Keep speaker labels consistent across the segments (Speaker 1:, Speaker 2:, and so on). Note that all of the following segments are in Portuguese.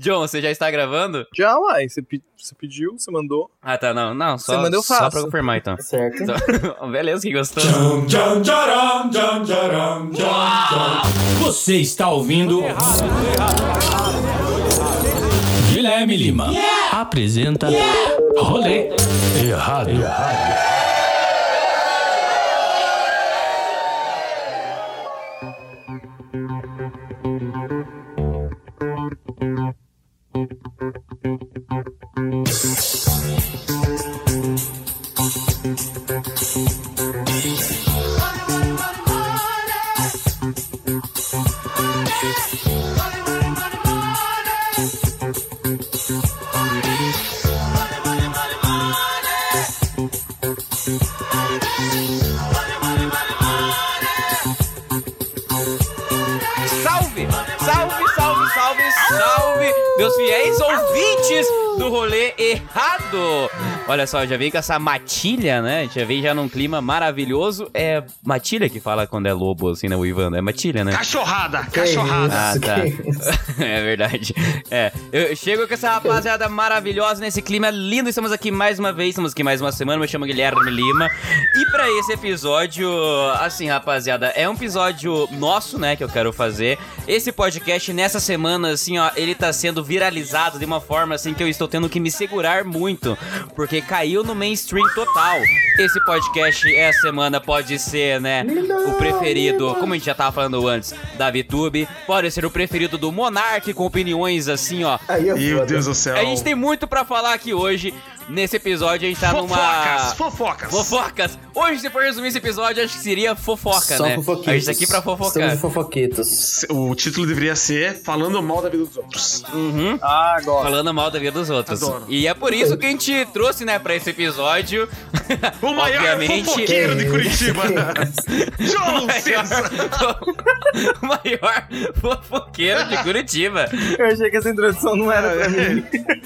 Speaker 1: John, você já está gravando?
Speaker 2: Já, uai. Você, pe- você pediu, você mandou.
Speaker 1: Ah, tá, não, não, só,
Speaker 2: Você manda, eu
Speaker 1: só
Speaker 2: faço.
Speaker 1: pra confirmar então.
Speaker 3: Certo.
Speaker 1: Então, beleza, que gostou.
Speaker 4: Você está ouvindo. Guilherme Lima apresenta Rolê Errado.
Speaker 1: Salve! Meus fiéis ouvintes do rolê errado! Olha só, já veio com essa matilha, né? Já veio já num clima maravilhoso. É matilha que fala quando é lobo, assim, né, o Ivan? É matilha, né?
Speaker 5: Cachorrada,
Speaker 3: Que
Speaker 5: cachorrada.
Speaker 1: Ah, tá. é verdade. É, eu chego com essa rapaziada maravilhosa nesse clima lindo. Estamos aqui mais uma vez, estamos aqui mais uma semana. Me chamo Guilherme Lima. E pra esse episódio, assim, rapaziada, é um episódio nosso, né, que eu quero fazer. Esse podcast nessa semana, assim, ó, ele tá sendo viralizado de uma forma, assim, que eu estou tendo que me segurar muito, porque caiu no mainstream total. Esse podcast essa semana pode ser, né, o preferido, como a gente já tava falando antes, da VTube, pode ser o preferido do Monark, com opiniões assim, ó.
Speaker 3: É
Speaker 5: Meu. Deus do céu.
Speaker 1: A gente tem muito pra falar aqui hoje. Nesse episódio a gente tá
Speaker 5: Fofocas,
Speaker 1: numa.
Speaker 5: fofocas.
Speaker 1: Fofocas! Hoje, se for resumir esse episódio, acho que seria fofoca,
Speaker 3: Só
Speaker 1: né?
Speaker 3: fofoquitos.
Speaker 1: A gente tá aqui pra fofocar.
Speaker 3: Estamos fofoquitos.
Speaker 5: O título deveria ser Falando Mal da Vida dos Outros.
Speaker 1: Uhum.
Speaker 2: Ah, agora.
Speaker 1: Falando mal da vida dos outros.
Speaker 5: Adoro.
Speaker 1: E é por isso que a gente trouxe, né, pra esse episódio.
Speaker 5: O maior
Speaker 1: Obviamente.
Speaker 5: fofoqueiro de Curitiba. João
Speaker 1: maior-
Speaker 5: César.
Speaker 1: o maior fofoqueiro de Curitiba.
Speaker 2: Eu achei que essa introdução não era pra mim.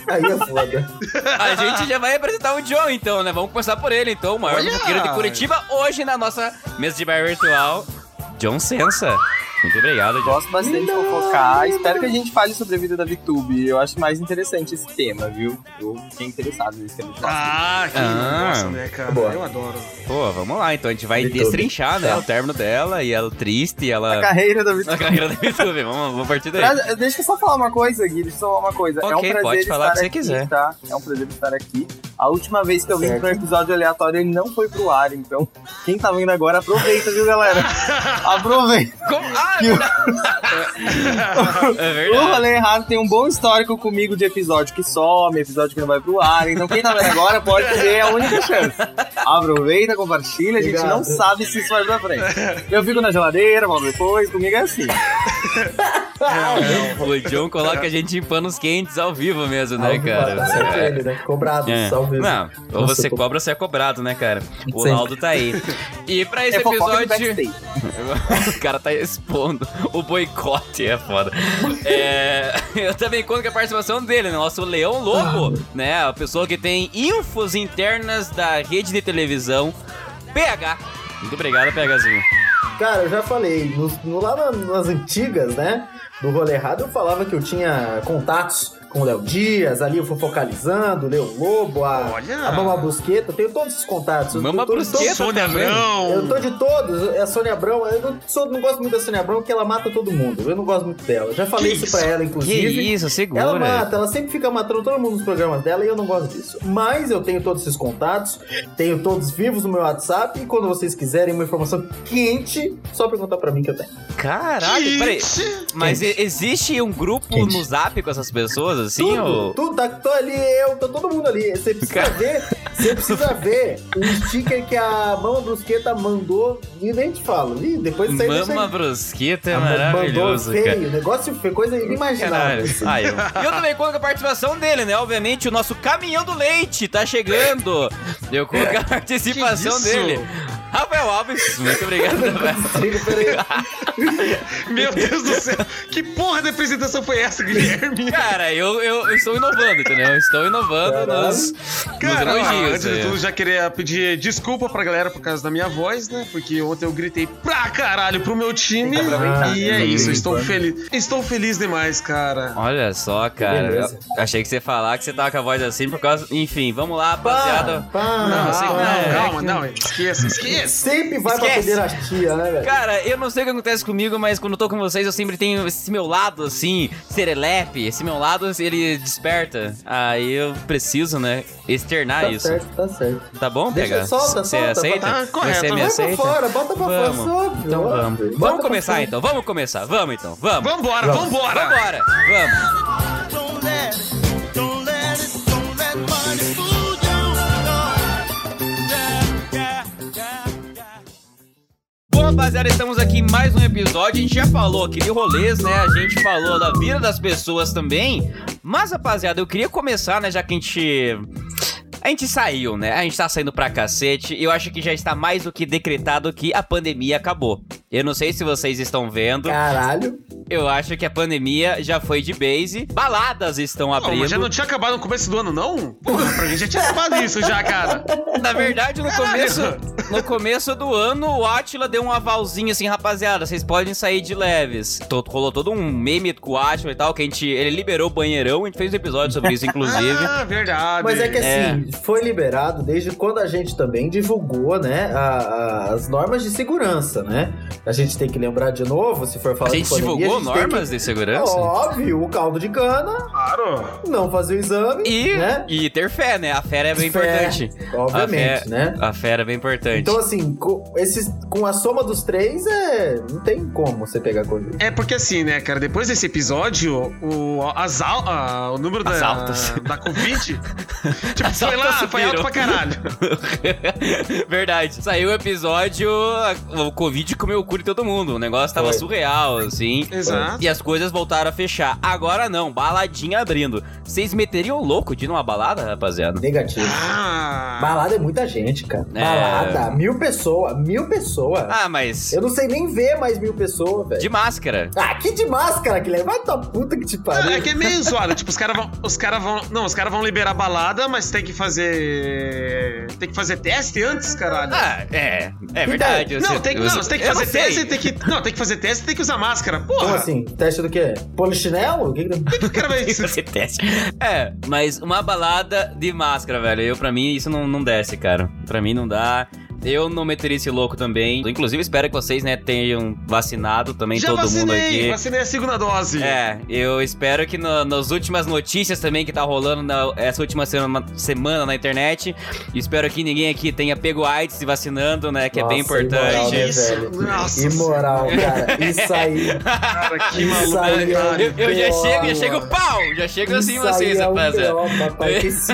Speaker 3: Aí é foda.
Speaker 1: A gente já vai apresentar o John, então, né? Vamos começar por ele, então. O maior
Speaker 5: Olha!
Speaker 1: de Curitiba, hoje na nossa mesa de bar virtual, John Sensa. Muito obrigado, John.
Speaker 2: Gosto bastante de fofocar. Espero que a gente fale sobre a vida da VTube. Eu acho mais interessante esse tema, viu? Eu fiquei interessado nesse tema.
Speaker 5: Ah, quem
Speaker 1: Ah.
Speaker 5: não gosta, né, cara?
Speaker 3: Boa.
Speaker 5: Eu adoro.
Speaker 1: Pô, vamos lá, então. A gente vai
Speaker 3: VTube.
Speaker 1: destrinchar, né?
Speaker 3: Tá.
Speaker 1: O término dela e ela triste e
Speaker 2: A
Speaker 1: ela...
Speaker 2: carreira da VTube.
Speaker 1: carreira da YouTube. Vamos, vamos partir daí.
Speaker 2: Pra- Deixa eu só falar uma coisa, Gui. Deixa eu só falar uma coisa. é um
Speaker 1: Ok,
Speaker 2: prazer
Speaker 1: pode falar o
Speaker 2: estar
Speaker 1: que você
Speaker 2: aqui,
Speaker 1: quiser.
Speaker 2: Tá? É um prazer estar aqui. A última vez que eu vim
Speaker 3: Certo.
Speaker 2: para um episódio aleatório, ele não foi pro ar. Então, quem tá vindo agora, aproveita, viu, galera? aproveita.
Speaker 1: Como? Ah,
Speaker 2: o-
Speaker 1: é
Speaker 2: O
Speaker 1: verdade.
Speaker 2: Rolê Errado tem um bom histórico comigo de episódio que some, episódio que não vai pro ar. Então, quem tá vendo agora pode ter a única chance. Aproveita, compartilha. A gente
Speaker 3: Obrigado.
Speaker 2: não sabe se isso vai pra frente. Eu fico na geladeira, volto depois. Comigo é assim.
Speaker 1: O John coloca a gente em panos quentes ao vivo mesmo, né, cara?
Speaker 3: Tá certo ele, né? Cobrado,
Speaker 1: É.
Speaker 3: só ao vivo.
Speaker 1: Não, ou
Speaker 3: Nossa,
Speaker 1: você
Speaker 3: tô-
Speaker 1: cobra ou você é cobrado, né, cara? O
Speaker 3: Sempre.
Speaker 1: Laudo tá aí. E pra esse
Speaker 2: é
Speaker 1: episódio. o cara tá expondo o boicote, é foda. É, eu também conto com a participação dele, né? Nosso Leão Lobo, né? A pessoa que tem infos internas da rede de televisão PH. Muito obrigado, PHzinho.
Speaker 3: Cara, eu já falei, no, no- lá na- nas antigas, né? Do rolê errado, eu falava que eu tinha contatos com o Léo Dias, ali eu focalizando, o Leão Lobo, a,
Speaker 5: Olha!
Speaker 3: a Mama Brusqueta, eu tenho todos esses contatos. Eu
Speaker 1: Mama
Speaker 3: tô- tô de
Speaker 1: Brusqueta
Speaker 3: todos-
Speaker 5: Sônia. Abrão.
Speaker 3: Eu tô de todos, é a Sônia Abrão, eu não, sou- não gosto muito da Sônia Abrão porque ela mata todo mundo. Eu não gosto muito dela. Eu já falei
Speaker 5: Que
Speaker 3: isso
Speaker 5: isso?
Speaker 3: pra ela,
Speaker 1: Que
Speaker 3: inclusive.
Speaker 1: isso, segura.
Speaker 3: Ela mata, ela sempre fica matando todo mundo nos programas dela e eu não gosto disso. Mas eu tenho todos esses contatos, tenho todos vivos no meu WhatsApp e quando vocês quiserem uma informação quente, só perguntar pra mim que eu tenho.
Speaker 1: Caralho, peraí. Mas e- existe um grupo
Speaker 3: Quente.
Speaker 1: no zap com essas pessoas, assim?
Speaker 3: Tudo,
Speaker 1: ou...
Speaker 3: tudo, tá, tô ali, eu, tô todo mundo ali. Você precisa
Speaker 1: Cara.
Speaker 3: ver, você precisa ver o sticker que a Mama Brusqueta mandou e nem te falo. Ih, depois desse
Speaker 1: Mama
Speaker 3: aí.
Speaker 1: Brusqueta é maravilhoso,
Speaker 3: mandou
Speaker 1: cara.
Speaker 3: feio, o negócio foi coisa inimaginável. Assim.
Speaker 1: Ah, eu. E eu também conto com a participação dele, né? Obviamente, o nosso caminhão do leite tá chegando. Eu conto com a participação dele. Rafael Alves, muito obrigado.
Speaker 3: Peraí.
Speaker 5: Meu Deus do céu. Que porra de apresentação foi essa, Guilherme?
Speaker 1: Cara, eu, eu, eu estou inovando, entendeu? Estou inovando
Speaker 3: Caralho.
Speaker 1: nos,
Speaker 5: Cara,
Speaker 1: nos elogios.
Speaker 5: antes de tudo, já queria pedir desculpa pra galera por causa da minha voz, né? Porque ontem eu gritei pra caralho pro meu time.
Speaker 3: aproveitar.
Speaker 5: E é
Speaker 3: Tá
Speaker 5: isso, eu estou feliz. Estou feliz demais, cara.
Speaker 1: Olha só, cara. achei que você ia falar que você tava com a voz assim por causa. Enfim, vamos lá, rapaziada.
Speaker 3: Pá, pá,
Speaker 5: Não, assim, não,
Speaker 1: é
Speaker 5: calma, não, esqueça, esqueça.
Speaker 3: Sempre vai pra
Speaker 1: Esquece.
Speaker 3: pederastia, né, velho?
Speaker 1: Cara, eu não sei o que acontece comigo, mas quando eu tô com vocês, eu sempre tenho esse meu lado, assim, serelepe. Esse meu lado, ele desperta. Aí eu preciso, né, externar
Speaker 3: Tá
Speaker 1: isso.
Speaker 3: certo, tá certo.
Speaker 1: Tá bom,
Speaker 3: Deixa,
Speaker 1: Pega?
Speaker 3: solta,
Speaker 1: Você
Speaker 3: solta,
Speaker 1: aceita?
Speaker 5: tá correto.
Speaker 1: Você me aceita?
Speaker 3: pra fora, bota pra
Speaker 1: Vamos.
Speaker 3: fora, sobe.
Speaker 1: Então vamos.
Speaker 3: Bota
Speaker 1: Vamos
Speaker 3: pra
Speaker 1: começar então, vamos começar. Vamos então, vamos.
Speaker 5: Vambora,
Speaker 3: Vamos.
Speaker 5: vambora.
Speaker 1: Vambora, vamos. Rapaziada, estamos aqui em mais um episódio. A gente já falou aqui de rolês, né? A gente falou da vida das pessoas também. Mas, rapaziada, eu queria começar, né? Já que a gente. A gente saiu, né? A gente tá saindo pra cacete. E eu acho que já está mais do que decretado que a pandemia acabou. Eu não sei se vocês estão vendo.
Speaker 3: Caralho.
Speaker 1: Eu acho que a pandemia já foi de base. Baladas estão
Speaker 5: Não,
Speaker 1: abrindo.
Speaker 5: mas já não tinha acabado no começo do ano, não? Porra, pra mim já tinha acabado isso já, cara.
Speaker 1: Na verdade, no
Speaker 5: Caralho.
Speaker 1: começo, no começo do ano, o Atila deu um avalzinho assim, rapaziada, vocês podem sair de leves. To- Rolou todo um meme com o Atila e tal, que a gente, ele liberou o banheirão, a gente fez um episódio sobre isso, inclusive.
Speaker 5: Ah, verdade.
Speaker 3: Mas é que
Speaker 1: É.
Speaker 3: assim, foi liberado desde quando a gente também divulgou, né, a- a- as normas de segurança, né? A gente tem que lembrar de novo, se for falar
Speaker 1: A gente
Speaker 3: de pandemia,
Speaker 1: divulgou
Speaker 3: a gente
Speaker 1: normas de
Speaker 3: que...
Speaker 1: segurança?
Speaker 3: Óbvio, o caldo de cana,
Speaker 5: Claro.
Speaker 3: não fazer o exame,
Speaker 1: E,
Speaker 3: né?
Speaker 1: e ter fé, né? A fé é bem
Speaker 3: Fé,
Speaker 1: importante.
Speaker 3: Obviamente,
Speaker 1: a fé,
Speaker 3: né?
Speaker 1: A fé é bem importante.
Speaker 3: Então, assim, com, esses, com a soma dos três, é, não tem como você pegar Covid.
Speaker 5: É porque assim, né, cara, depois desse episódio, o, as al- ah, o número
Speaker 1: As
Speaker 5: da,
Speaker 1: altas.
Speaker 5: da Covid, tipo,
Speaker 1: As
Speaker 5: foi lá, foi alto pra caralho.
Speaker 1: Verdade. Saiu o episódio, a- o Covid comeu o cu de todo mundo. O negócio tava
Speaker 3: Foi.
Speaker 1: surreal, assim.
Speaker 5: Exato.
Speaker 1: E as coisas voltaram a fechar. Agora não, baladinha abrindo. Vocês meteriam louco de ir numa balada, rapaziada?
Speaker 3: Negativo.
Speaker 5: Ah,
Speaker 3: Balada é muita gente, cara.
Speaker 1: É.
Speaker 3: Balada, mil pessoas, mil pessoas.
Speaker 1: Ah, mas.
Speaker 3: Eu não sei nem ver mais mil pessoas, velho.
Speaker 1: De máscara.
Speaker 3: Ah, que de máscara, que Vai tua puta que te pariu.
Speaker 5: é que é meio zoado. Tipo, os caras vão. Os caras vão. Não, os caras vão liberar balada, mas tem que fazer. Tem que fazer teste antes, caralho.
Speaker 1: Ah, é. É verdade.
Speaker 5: não,
Speaker 1: você-
Speaker 5: tem, não, você tem que fazer teste e tem que. Não, tem que fazer teste e tem que usar máscara. Porra!
Speaker 3: Como assim? Teste do quê? Polichinelo? O que que...
Speaker 5: O cara vai.
Speaker 1: Fazer teste. É, mas uma balada de máscara, velho. Eu, pra mim, isso não, não desce, cara. Pra mim não dá. Eu não meteria esse louco também. Inclusive, espero que vocês, né, tenham vacinado também
Speaker 5: Já
Speaker 1: todo mundo
Speaker 5: vacinei,
Speaker 1: aqui.
Speaker 5: vacinei a segunda dose.
Speaker 1: É, eu espero que no- nas últimas notícias também que tá rolando na- essa última semana, semana na internet, espero que ninguém aqui tenha pego AIDS se vacinando, né? Que é bem
Speaker 3: Nossa, imoral,
Speaker 1: importante.
Speaker 3: né,
Speaker 5: Isso,
Speaker 3: velho?
Speaker 5: nossa
Speaker 3: Imoral, cara. Isso aí.
Speaker 5: Cara, que
Speaker 3: Isso
Speaker 5: maluco,
Speaker 3: aí é
Speaker 5: cara?
Speaker 1: Eu, eu já chego, já chego pau! Já chego assim vocês,
Speaker 3: é um
Speaker 1: rapaziada.
Speaker 3: Papai. Que esse...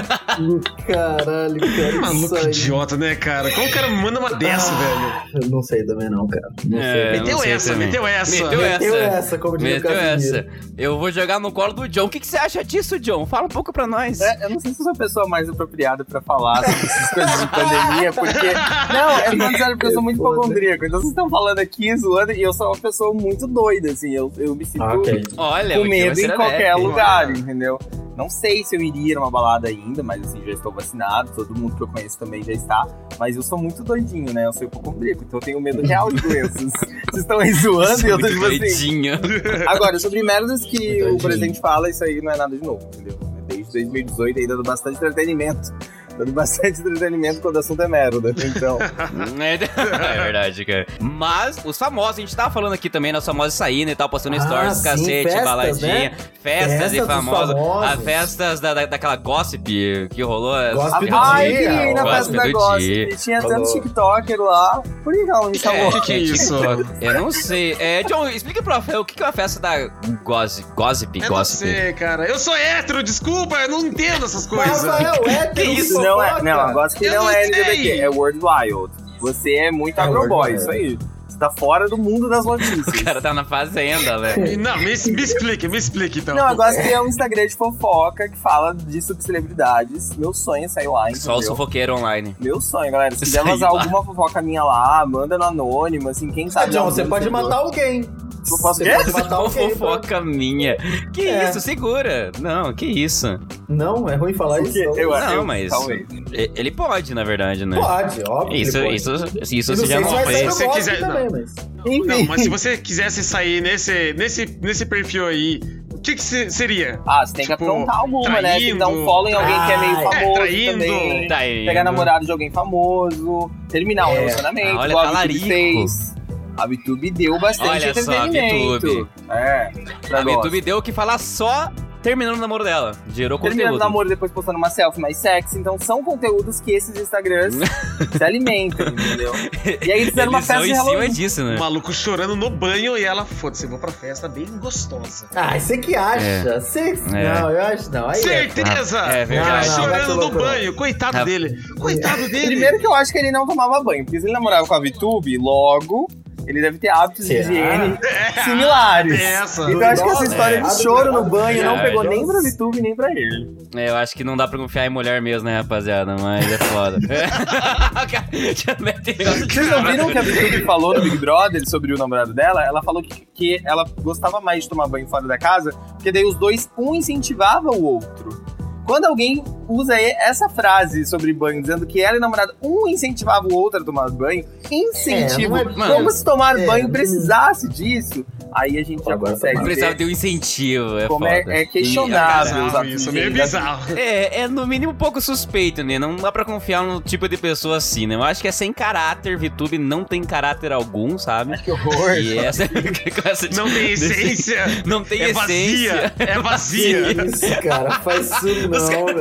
Speaker 3: Caralho, cara.
Speaker 5: Maluco
Speaker 3: isso aí.
Speaker 5: idiota, né, cara? Como o cara manda uma dessa, velho?
Speaker 3: Eu não sei também não, cara. Não
Speaker 1: É,
Speaker 3: sei.
Speaker 1: não
Speaker 5: Meteu
Speaker 1: sei
Speaker 5: essa,
Speaker 1: também.
Speaker 5: meteu essa.
Speaker 1: Meteu essa.
Speaker 3: Meteu essa, como diria o
Speaker 1: Meteu essa. Eu vou jogar no colo do John. O que, que você acha disso, John? Fala um pouco pra nós.
Speaker 2: É, eu não sei se eu sou a pessoa mais apropriada pra falar sobre essas coisas de pandemia, porque. Não, é falando sério, porque eu sou muito hipocondríaco. Então vocês estão falando aqui, zoando, e eu sou uma pessoa muito doida, assim. Eu, eu me sinto
Speaker 3: Ah, ok.
Speaker 1: Olha,
Speaker 2: com
Speaker 1: o John
Speaker 2: medo
Speaker 1: é
Speaker 2: em qualquer lugar, entendeu? Não sei se eu iria numa balada ainda, mas assim, já estou vacinado, todo mundo que eu conheço também já está. Mas eu sou muito doidinho, né? Eu sou hipocondríaco, então eu tenho medo real de doenças. Vocês estão aí zoando e eu tô tipo assim.
Speaker 1: Doidinho.
Speaker 2: Agora, sobre merdas que
Speaker 3: Doidinho.
Speaker 2: o presidente fala, isso aí não é nada de novo, entendeu? Desde 2018 aí dando bastante entretenimento. Dando bastante entretenimento quando o assunto é merda. Então,
Speaker 1: É, é verdade, cara. Mas os famosos, a gente tava falando aqui também nas famosas saindo e tal, postando
Speaker 3: Ah,
Speaker 1: stories,
Speaker 3: sim,
Speaker 1: cacete,
Speaker 3: festas,
Speaker 1: baladinha.
Speaker 3: né?
Speaker 1: Festas
Speaker 3: Festas
Speaker 1: e famosos.
Speaker 3: famosos.
Speaker 1: As festas da, da- daquela gossip que rolou.
Speaker 3: Gossip do
Speaker 2: ai,
Speaker 3: dia,
Speaker 2: queria ir na
Speaker 1: Gossip
Speaker 2: festa da
Speaker 1: do
Speaker 2: Gossip.
Speaker 1: dia.
Speaker 2: Tinha
Speaker 3: Falou.
Speaker 2: tanto TikToker lá. Por que não me chamou?
Speaker 5: O que, que é isso?
Speaker 1: Eu não sei. É, John, explica pro Rafael o que que é a festa da gossip. Gossip?
Speaker 5: Eu não
Speaker 1: gossip.
Speaker 5: sei, cara. Eu sou hétero, desculpa, eu não entendo essas coisas.
Speaker 3: Rafael, é
Speaker 1: Que isso?
Speaker 2: Não é, não, a Gossip
Speaker 5: Eu
Speaker 2: não é. LGBT, é World Wild. Você é muito
Speaker 3: É
Speaker 2: agroboy, isso aí. Tá fora do mundo das
Speaker 1: O
Speaker 2: notícias.
Speaker 1: cara tá na fazenda, velho.
Speaker 5: Não, me, me explique, me explique então.
Speaker 2: Não, eu gosto que é um Instagram de fofoca que fala de subcelebridades. Meu sonho é sair lá, entendeu?
Speaker 1: Só o sufoqueiro online.
Speaker 2: Meu sonho, galera. Se quiser vazar alguma fofoca minha lá, manda no anônimo, assim, quem
Speaker 3: Ah,
Speaker 2: sabe.
Speaker 3: John,
Speaker 2: não,
Speaker 3: você pode matar alguém.
Speaker 2: Eu posso
Speaker 3: Você pode matar alguém. pô.
Speaker 1: fofoca minha. Que
Speaker 3: É.
Speaker 1: isso, segura. Não, que isso.
Speaker 3: Não, é ruim falar isso.
Speaker 2: Eu,
Speaker 1: Não,
Speaker 2: eu,
Speaker 1: mas-
Speaker 2: Talvez.
Speaker 1: Ele pode, na verdade, né?
Speaker 3: Pode, óbvio.
Speaker 1: Isso,
Speaker 3: pode.
Speaker 1: isso, isso
Speaker 3: não
Speaker 1: já
Speaker 3: sei
Speaker 1: não
Speaker 3: se
Speaker 5: você quiser-
Speaker 3: também,
Speaker 5: não.
Speaker 3: Mas...
Speaker 2: Enfim.
Speaker 5: Não, mas se você quisesse sair nesse, nesse, nesse perfil aí, o que, que se- seria?
Speaker 2: Ah, você tem que
Speaker 5: Tipo,
Speaker 2: aprontar alguma, né? Tem que dar um
Speaker 5: traindo.
Speaker 2: follow em alguém que é meio
Speaker 3: Ah,
Speaker 5: é,
Speaker 2: famoso
Speaker 5: traindo.
Speaker 2: também.
Speaker 1: Tá aí.
Speaker 2: Pegar namorado de alguém famoso, terminar um
Speaker 3: É.
Speaker 2: relacionamento,
Speaker 1: Ah, olha,
Speaker 2: igual a. VTube fez. A VTube deu bastante
Speaker 1: Olha só, a
Speaker 2: entretenimento.
Speaker 1: VTube.
Speaker 2: É.
Speaker 1: A. YouTube deu o que falar só terminando o namoro dela. Gerou
Speaker 2: Terminando o
Speaker 1: conteúdo.
Speaker 2: namoro e depois postando uma selfie mais sexy. Então são conteúdos que esses Instagrams se alimentam, entendeu? E aí eles fizeram uma festa de
Speaker 1: em cima
Speaker 2: Halloween.
Speaker 1: disso, né?
Speaker 5: O maluco chorando no banho e ela, foda-se, eu vou pra festa bem gostosa.
Speaker 3: Ah, você que acha? Você...
Speaker 1: É.
Speaker 3: Não, eu acho não. Aí é...
Speaker 5: Certeza!
Speaker 1: É verdade.
Speaker 3: Não, não,
Speaker 5: chorando no banho, coitado
Speaker 1: Ah.
Speaker 5: dele. Coitado dele.
Speaker 2: Primeiro que eu acho que ele não tomava banho, porque se ele namorava com a VTube, logo ele deve ter hábitos de
Speaker 3: Será?
Speaker 2: higiene similares.
Speaker 5: Essa.
Speaker 2: Então eu acho que essa história
Speaker 3: é.
Speaker 2: de choro no banho não
Speaker 1: É.
Speaker 2: pegou nem pra VTube nem pra ele.
Speaker 1: É, eu acho que não dá pra confiar em mulher mesmo, né, rapaziada? Mas é foda. De
Speaker 2: Vocês não viram o que a VTube falou no Big Brother sobre o namorado dela? Ela falou que, que ela gostava mais de tomar banho fora da casa, porque daí os dois, um incentivava o outro. Quando alguém usa essa frase sobre banho, dizendo que ela e o namorado, um incentivava o outro a tomar banho, incentivo,
Speaker 3: É, é-
Speaker 2: como se tomar
Speaker 3: é,
Speaker 2: banho
Speaker 3: não-
Speaker 2: precisasse disso, aí a gente já
Speaker 3: Agora
Speaker 2: consegue
Speaker 3: tá
Speaker 1: Precisava ter um incentivo, é
Speaker 2: como
Speaker 1: foda.
Speaker 2: é, é questionável.
Speaker 5: Bizarro isso, meio bizarro.
Speaker 1: É, é no mínimo um pouco suspeito, né? Não dá pra confiar no tipo de pessoa assim, né? Eu acho que é sem caráter, VTube não tem caráter algum, sabe?
Speaker 2: Que horror.
Speaker 1: E essa,
Speaker 5: Não tem essência.
Speaker 1: Não tem
Speaker 5: É
Speaker 1: essência.
Speaker 5: vazia. É vazia.
Speaker 3: Que isso, cara? Faz isso não, velho.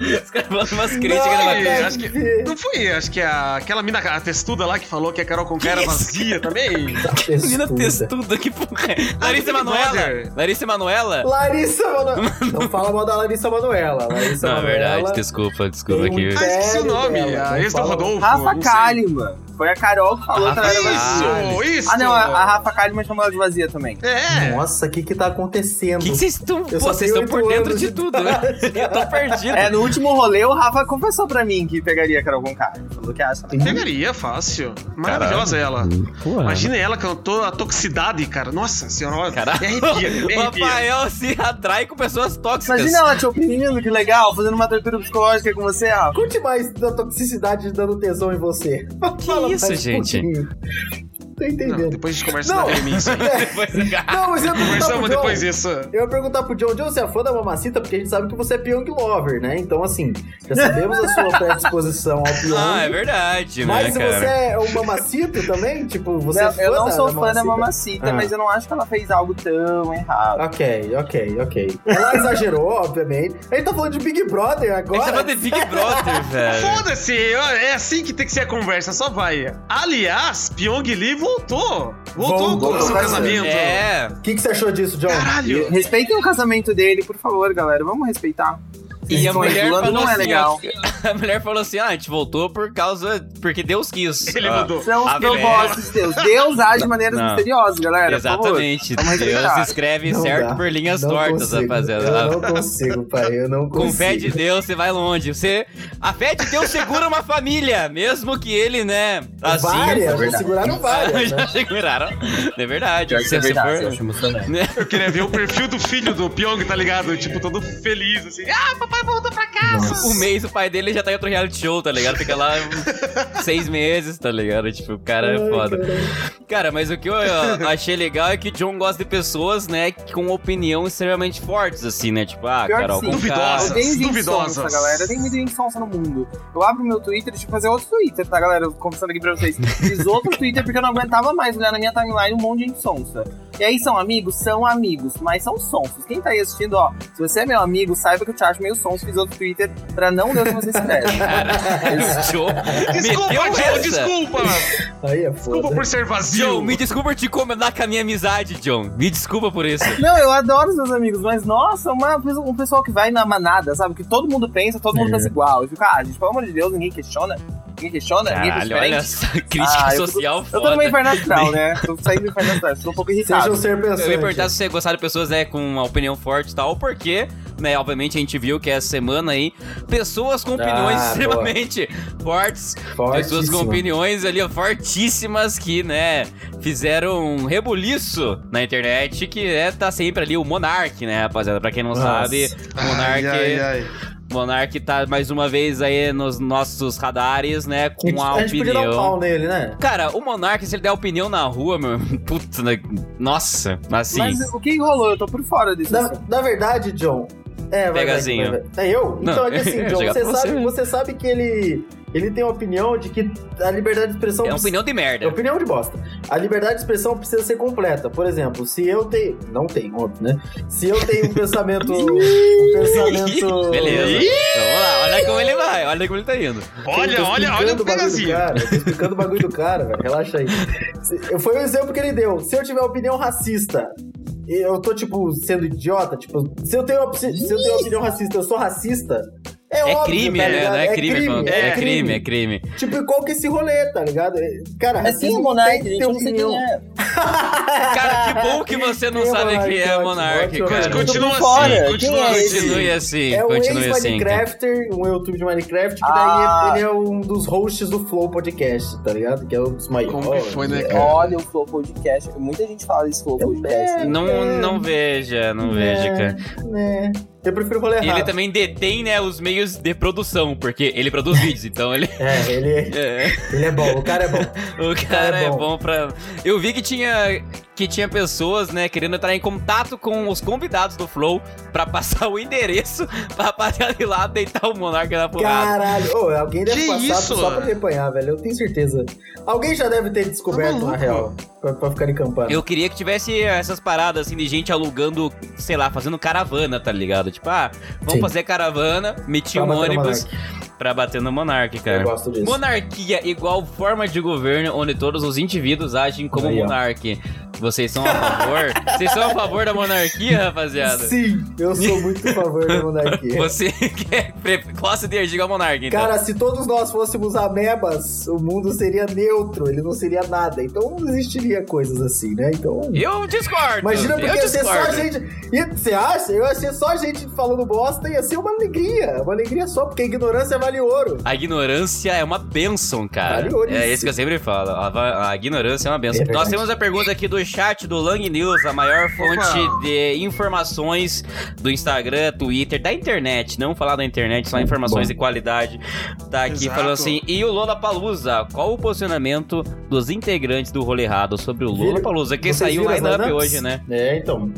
Speaker 1: Os caras falando umas críticas
Speaker 3: Não,
Speaker 1: na
Speaker 3: deve
Speaker 5: acho que-. Não foi, acho que a, aquela mina, a testuda lá que falou que a Carol Conká era vazia também.
Speaker 1: Menina
Speaker 3: Testuda.
Speaker 1: testuda, que porra é? Larissa
Speaker 5: Big
Speaker 1: Manoela. Larissa Manoela.
Speaker 3: Larissa Manoela. Não fala mal da Larissa Manoela. Larissa
Speaker 1: Não, é
Speaker 3: Manoela.
Speaker 1: verdade, desculpa, desculpa aqui.
Speaker 5: Ah, esqueci o nome.
Speaker 3: dela,
Speaker 5: A ex do. Rodolfo.
Speaker 2: Rafa. Kalimann. Foi a Carol que falou que ela era vazia.
Speaker 5: Isso, isso.
Speaker 2: Ah, não, a, a Rafa Kalimann chamou ela de vazia também.
Speaker 5: É.
Speaker 3: Nossa, o que que tá acontecendo?
Speaker 1: O que vocês estão. Vocês estão por dentro de
Speaker 3: de
Speaker 1: tudo, né? Eu tô perdido.
Speaker 2: É, no último rolê, o Rafa confessou pra mim que pegaria a Carol Conká. Ele Falou que acha.
Speaker 5: Pegaria, fácil. Maravilhosa ela.
Speaker 1: Porra.
Speaker 5: Imagina ela cantou a toxicidade, cara. Nossa senhora,
Speaker 1: Caralho.
Speaker 5: me arrepia, me
Speaker 1: O. Rafael se atrai com pessoas tóxicas.
Speaker 2: Imagina ela te oprimindo, que legal, fazendo uma tortura psicológica com você, ó.
Speaker 3: Curte mais da toxicidade dando tesão em você.
Speaker 1: Que isso,
Speaker 3: mais um Tô
Speaker 5: Não,
Speaker 3: entendendo.
Speaker 5: depois a gente conversa
Speaker 3: Não.
Speaker 5: na academia isso aí.
Speaker 1: Depois-
Speaker 3: Não, mas eu ia perguntar pro
Speaker 5: Conversamos
Speaker 3: John.
Speaker 5: depois disso.
Speaker 3: Eu ia perguntar pro John, John, você é fã da Mamacita? Porque a gente sabe que você é Pyong Lover, né? Então, assim, já sabemos a sua predisposição ao Pyong.
Speaker 1: Ah, é verdade, né,
Speaker 3: Mas se
Speaker 1: cara?
Speaker 3: você é um mamacito também, tipo, você
Speaker 2: Não,
Speaker 3: é fã
Speaker 2: eu não sou
Speaker 3: da
Speaker 2: fã da
Speaker 3: Mamacita?
Speaker 2: Mamacita,
Speaker 3: Ah.
Speaker 2: mas eu não acho que ela fez algo tão errado.
Speaker 3: Ok, ok, ok. Ela exagerou, obviamente. A gente tá falando de Big Brother
Speaker 1: A
Speaker 3: agora.
Speaker 1: gente tá falando de Big Brother, velho.
Speaker 5: Foda-se, é assim que tem que ser a conversa, só vai. Aliás, Pyong Lee voltou. Voltou
Speaker 3: Voltou,
Speaker 5: com o seu casamento.
Speaker 1: É.
Speaker 3: O que, que você achou disso, John?
Speaker 5: Caralho.
Speaker 2: Respeitem o casamento dele, por favor, galera. Vamos respeitar.
Speaker 1: E a mulher falou
Speaker 2: não é
Speaker 1: assim,
Speaker 2: legal.
Speaker 1: a mulher falou assim, ah, a gente voltou por causa, porque Deus quis.
Speaker 5: Ele
Speaker 1: Ah,
Speaker 5: mudou.
Speaker 2: São os
Speaker 1: A
Speaker 2: propósitos de Deus. Deus age de maneiras
Speaker 1: Não.
Speaker 2: misteriosas, galera. por favor.
Speaker 1: Exatamente. Deus escreve
Speaker 3: Não
Speaker 1: certo
Speaker 3: dá.
Speaker 1: por linhas
Speaker 3: Não
Speaker 1: tortas,
Speaker 3: consigo.
Speaker 1: rapaziada.
Speaker 3: Eu não consigo, pai. Eu não consigo.
Speaker 1: Com fé de Deus, você vai longe. Você, a fé de Deus segura uma família, mesmo que ele, né, assim...
Speaker 3: Várias, já
Speaker 2: verdade.
Speaker 3: seguraram várias,
Speaker 1: Já
Speaker 3: né?
Speaker 1: seguraram. É verdade. Se
Speaker 2: é verdade, eu
Speaker 1: for... né?
Speaker 5: Eu queria ver o perfil do filho do Pyong, tá ligado? Tipo, todo feliz, assim. Ah, papai voltou pra casa.
Speaker 1: Um mês o pai dele já tá em outro reality show, tá ligado? Fica lá uns seis meses, tá ligado? Tipo, o cara é foda. Cara, mas o que eu achei legal é que o John gosta de pessoas, né, com opinião extremamente fortes, assim, né? Tipo, ah,
Speaker 2: Pior
Speaker 1: Carol
Speaker 5: Duvidosas.
Speaker 2: Tenho gente
Speaker 5: duvidosas.
Speaker 2: sonsa, galera. Tem muita gente sonsa no mundo. Eu abro meu Twitter, deixa eu fazer outro Twitter, tá, galera? Eu confessando aqui pra vocês. Fiz outro Twitter porque eu não aguentava mais olhar na minha timeline um monte de gente sonsa. E aí, são amigos? São amigos, mas são sonsos. Quem tá aí assistindo, ó, se você é meu amigo, saiba que eu te acho meio sonso. Fiz outro Twitter pra não ler o que você escreve.
Speaker 5: Desculpa,
Speaker 1: essa.
Speaker 5: desculpa.
Speaker 3: Aí é
Speaker 5: Desculpa
Speaker 3: foda.
Speaker 5: por ser vazio.
Speaker 1: John, me desculpa por te incomodar com a minha amizade, John. Me desculpa por isso.
Speaker 2: Não, eu adoro os meus amigos, mas nossa, uma, um pessoal que vai na manada, sabe? Que todo mundo pensa, todo mundo
Speaker 3: É.
Speaker 2: pensa igual. Eu fico, ah, gente, pelo amor de Deus, ninguém questiona. Ninguém questiona? Ninguém pensa
Speaker 1: Caralho, olha
Speaker 2: diferente?
Speaker 1: essa crítica
Speaker 2: Ah, eu tô-
Speaker 1: social
Speaker 2: Eu tô no
Speaker 1: foda.
Speaker 2: meio inferno astral, né? Tô saindo do inferno astral, tô um pouco irritado.
Speaker 3: Seja um ser
Speaker 1: Eu ia
Speaker 3: pensante.
Speaker 1: perguntar se você gostava de pessoas né, com uma opinião forte e tal, porque, né, obviamente a gente viu que essa semana aí, pessoas com opiniões
Speaker 3: Ah,
Speaker 1: extremamente fortes, pessoas com opiniões ali ó, fortíssimas que, né, fizeram um rebuliço na internet, que é, tá sempre ali o Monark, né, rapaziada? Pra quem não
Speaker 3: Nossa.
Speaker 1: sabe, Monark...
Speaker 5: Ai, ai, ai.
Speaker 1: Monark tá mais uma vez aí nos nossos radares, né, com a
Speaker 3: a gente podia dar um
Speaker 1: opinião.
Speaker 3: pau nele, né?
Speaker 1: Cara, o Monark, se ele der opinião na rua, meu. Puta, né, nossa, assim.
Speaker 2: Mas o que rolou? Eu tô por fora disso.
Speaker 3: Na, na verdade, John. É, vai,
Speaker 1: Pegazinho.
Speaker 3: vai, vai. É eu?
Speaker 1: Não,
Speaker 3: Então é que assim, John, você sabe,
Speaker 1: você.
Speaker 3: você sabe que ele, ele tem a opinião de que a liberdade de expressão.
Speaker 1: É uma opinião de
Speaker 3: É
Speaker 1: merda.
Speaker 3: opinião de bosta. A liberdade de expressão precisa ser completa. Por exemplo, se eu tenho. Não tem, óbvio, né? Se eu tenho um pensamento. um pensamento.
Speaker 1: Beleza. Vamos lá, olha como ele vai, olha como ele tá indo.
Speaker 5: Olha,
Speaker 3: Eu
Speaker 5: olha, olha o pedacinho.
Speaker 3: bagulho do cara, eu tô explicando o bagulho do cara, velho. Relaxa aí. Foi o exemplo que ele deu. Se eu tiver opinião racista, eu tô, tipo, sendo idiota, tipo, se eu tenho, se eu tenho opinião racista, eu sou racista. É,
Speaker 1: É
Speaker 3: óbvio,
Speaker 1: crime,
Speaker 3: tá
Speaker 1: né? Não é crime, falando.
Speaker 3: é,
Speaker 1: é crime, é crime.
Speaker 3: Tipo, qual que é esse rolê, tá ligado? É- Cara,
Speaker 2: É sim
Speaker 3: racismo
Speaker 2: o Monark,
Speaker 3: tem
Speaker 2: gente. Eu não sei quem é.
Speaker 1: Cara, que bom que você não
Speaker 3: é
Speaker 1: sabe
Speaker 3: Monark?
Speaker 1: quem é
Speaker 3: Ótimo,
Speaker 1: Monark,
Speaker 3: ótimo,
Speaker 1: cara.
Speaker 3: ótimo.
Speaker 5: Continua
Speaker 2: fora.
Speaker 5: assim,
Speaker 2: Quem
Speaker 5: continua
Speaker 2: é
Speaker 5: assim.
Speaker 1: Continue assim,
Speaker 3: É um
Speaker 1: continue assim. cara.
Speaker 3: ex-Minecrafter, um YouTube de Minecraft, que daí
Speaker 2: Ah.
Speaker 3: ele é um dos hosts do Flow Podcast, tá ligado? Que é um dos maiores.
Speaker 5: Como que foi, né, cara?
Speaker 2: Olha o Flow Podcast. Muita gente fala desse Flow Podcast. hein?
Speaker 1: Não, não veja, não veja, cara.
Speaker 3: É, eu prefiro o rolê
Speaker 1: E
Speaker 3: errado.
Speaker 1: ele também detém, né, os meios de produção, porque ele produz vídeos, então ele.
Speaker 3: É, ele,
Speaker 1: É,
Speaker 3: ele é bom, o cara é bom.
Speaker 1: o cara
Speaker 3: é
Speaker 1: é
Speaker 3: bom.
Speaker 1: bom pra. Eu vi que tinha. Que tinha pessoas, né, querendo entrar em contato com os convidados do Flow pra passar o endereço pra rapaziada ir lá deitar o Monarca na porrada.
Speaker 3: Caralho, Ô, alguém deve
Speaker 5: Que
Speaker 3: passar
Speaker 5: isso?
Speaker 3: só pra me apanhar, velho. Eu tenho certeza. Alguém já deve ter descoberto,
Speaker 5: Tá
Speaker 3: na real, pra, pra ficar encampando.
Speaker 1: Eu queria que tivesse essas paradas assim de gente alugando, sei lá, fazendo caravana, tá ligado? Tipo, ah, vamos
Speaker 3: Sim.
Speaker 1: fazer caravana, meti
Speaker 3: Pra
Speaker 1: um ônibus pra bater no Monark, cara.
Speaker 3: Eu gosto disso.
Speaker 1: Monarquia igual forma de governo onde todos os indivíduos agem como monarque. Vocês são a favor? Vocês são a favor da monarquia, rapaziada?
Speaker 3: Sim, eu sou muito a favor da monarquia.
Speaker 1: Você quer pre- classe de energia igual monarca, então.
Speaker 3: Cara, se todos nós fôssemos amebas, o mundo seria neutro, ele não seria nada. Então não existiria coisas assim, né? Então.
Speaker 1: eu discordo.
Speaker 3: Imagina
Speaker 1: eu
Speaker 3: porque ia ser só gente. Ia, você acha? Eu ia ser só gente falando bosta, ia ser uma alegria. Uma alegria só, porque a ignorância vale ouro.
Speaker 1: A ignorância é uma benção, cara.
Speaker 3: Vale ouro
Speaker 1: é
Speaker 3: isso.
Speaker 1: que eu sempre falo. A, a ignorância é uma benção.
Speaker 3: É.
Speaker 1: Nós temos a pergunta aqui do chat do Lang News, a maior fonte
Speaker 5: Opa.
Speaker 1: de informações do Instagram, Twitter, da internet. Não falar da internet, só informações
Speaker 3: Bom.
Speaker 1: de qualidade. Tá aqui
Speaker 5: Exato.
Speaker 1: falando assim. E o Lola Palusa, qual o posicionamento dos integrantes do rolê errado sobre o Lola Palusa? Que
Speaker 3: Vocês
Speaker 1: saiu o line-up hoje, né?
Speaker 3: É, então.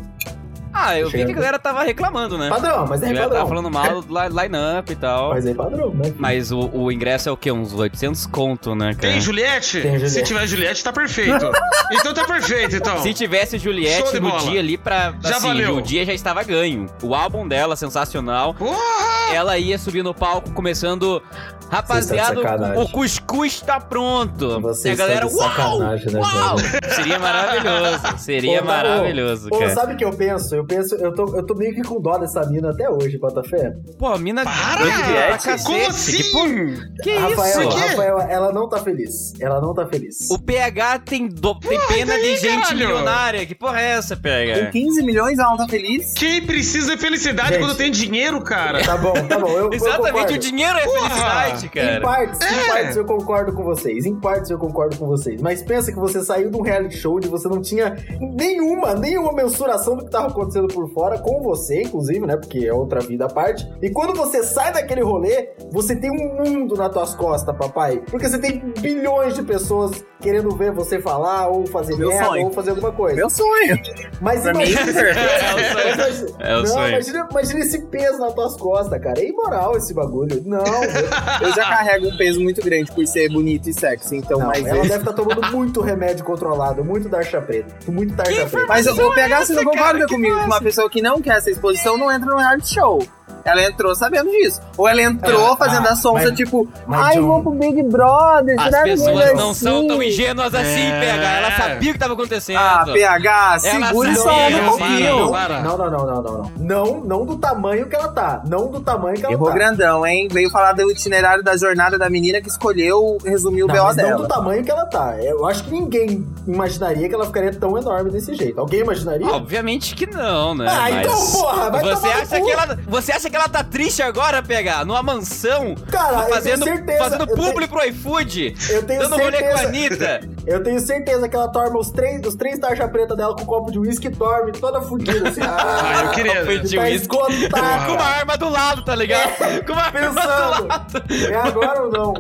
Speaker 1: Ah, eu vi que a galera tava reclamando, né?
Speaker 3: Padrão, mas
Speaker 1: A
Speaker 3: é
Speaker 1: galera
Speaker 3: padrão.
Speaker 1: tava falando mal do li- line-up e tal.
Speaker 3: Mas é padrão, né?
Speaker 1: Mas o, o ingresso é o quê? Uns 800 conto, né, cara?
Speaker 5: Tem Juliette?
Speaker 3: Tem Juliette.
Speaker 5: Se tiver Juliette, tá perfeito. então tá perfeito, então.
Speaker 1: Se tivesse Juliette no
Speaker 5: bola.
Speaker 1: dia ali pra.
Speaker 5: Já
Speaker 1: assim,
Speaker 5: valeu.
Speaker 1: o dia já estava ganho. O álbum dela, sensacional.
Speaker 5: Porra!
Speaker 1: Ela ia subir no palco começando. Rapaziada, o cuscuz tá pronto.
Speaker 3: Vocês
Speaker 1: e a galera,
Speaker 3: sacanagem, né,
Speaker 1: uau! Uau! Seria maravilhoso. Seria
Speaker 3: Ô, tá,
Speaker 1: maravilhoso,
Speaker 3: ô, ô,
Speaker 1: cara.
Speaker 3: sabe o que eu penso? Eu penso, eu tô, eu tô meio que com dó dessa mina até hoje, Botafé.
Speaker 1: Pô, a mina
Speaker 5: Para!
Speaker 1: grande cacete.
Speaker 5: Como
Speaker 1: Que,
Speaker 5: assim?
Speaker 1: pô, que
Speaker 3: a
Speaker 1: isso?
Speaker 3: Rafaela,
Speaker 5: Por quê?
Speaker 3: Rafaela, ela não tá feliz. Ela não tá feliz.
Speaker 1: O PH tem, do- tem pena
Speaker 5: daí,
Speaker 1: de gente
Speaker 5: caralho?
Speaker 1: milionária. Que porra é essa, PH?
Speaker 2: 15 milhões, ela não tá feliz?
Speaker 5: Quem precisa de felicidade
Speaker 3: Gente.
Speaker 5: quando tem dinheiro, cara?
Speaker 3: Tá bom, tá bom. Eu, eu
Speaker 1: Exatamente,
Speaker 3: concordo.
Speaker 1: o dinheiro é
Speaker 5: Porra!
Speaker 1: felicidade,
Speaker 3: Em
Speaker 1: cara.
Speaker 3: partes, em
Speaker 5: É.
Speaker 3: partes eu concordo com vocês. Em partes eu concordo com vocês. Mas pensa que você saiu de um reality show onde você não tinha nenhuma, nenhuma mensuração do que tava acontecendo por fora, com você, inclusive, né? Porque é outra vida à parte. E quando você sai daquele rolê, você tem um mundo nas tuas costas, papai. Porque você tem bilhões de pessoas querendo ver você falar, ou fazer
Speaker 2: Meu
Speaker 3: merda,
Speaker 2: sonho.
Speaker 3: ou fazer alguma coisa.
Speaker 2: Meu sonho.
Speaker 3: Mas
Speaker 2: Pra mim,
Speaker 3: imagina esse
Speaker 1: É o sonho.
Speaker 3: peso.
Speaker 1: É o
Speaker 3: não,
Speaker 1: sonho.
Speaker 3: Imagina, imagina esse peso nas tuas costas, cara. É imoral esse bagulho. Não,
Speaker 2: Eu já carrego um peso muito grande por ser bonito e sexy, então,
Speaker 3: Não,
Speaker 2: mas...
Speaker 3: ela deve estar tomando muito remédio controlado, muito darcha preta, muito tarja preta.
Speaker 2: Mas o PH, você não
Speaker 1: essa,
Speaker 2: concorda comigo que uma pessoa que não quer essa exposição não entra no reality show. Ela entrou sabendo disso. Ou ela entrou
Speaker 3: É,
Speaker 2: fazendo
Speaker 3: ah,
Speaker 2: a sonsa,
Speaker 3: mas-
Speaker 2: tipo,
Speaker 3: mas
Speaker 2: ai,
Speaker 3: John-
Speaker 2: vou pro Big Brother.
Speaker 1: As pessoas não
Speaker 2: assim?"
Speaker 1: são tão ingênuas assim,
Speaker 5: É.
Speaker 1: PH. Ela sabia o que tava acontecendo.
Speaker 2: Ah, PH, segura onda
Speaker 1: sim,
Speaker 2: um pouquinho.
Speaker 5: Não.
Speaker 3: Não, não, não, não, não, não. Do tamanho que ela tá. Não do tamanho que ela
Speaker 2: Errou
Speaker 3: tá.
Speaker 2: grandão, hein? Veio falar do itinerário da jornada da menina que escolheu resumir o
Speaker 3: Não,
Speaker 2: BO
Speaker 3: mas não
Speaker 2: dela.
Speaker 3: do tamanho que ela tá. Eu acho que ninguém imaginaria que ela ficaria tão enorme desse jeito. Alguém imaginaria?
Speaker 1: Obviamente que não, né?
Speaker 3: Ah,
Speaker 1: Mas
Speaker 3: então, porra, vai
Speaker 1: você acha que ela, Você acha que ela tá triste agora, PH? Numa mansão?
Speaker 3: Cara, eu
Speaker 1: fazendo,
Speaker 3: tenho certeza,
Speaker 1: fazendo publi
Speaker 3: tenho-
Speaker 1: pro iFood?
Speaker 3: Eu tenho
Speaker 1: Dando rolê com a
Speaker 3: certeza.
Speaker 1: Anitta?
Speaker 3: Eu tenho certeza que ela torna os três, os três tarja preta dela com um copo de uísque e dorme toda fudida, assim.
Speaker 5: Ah, eu queria.
Speaker 1: Foi de
Speaker 3: tá esgotada.
Speaker 1: Com uma arma do lado, tá ligado? Com uma arma do
Speaker 3: Pensando.
Speaker 1: lado.
Speaker 3: É agora ou não?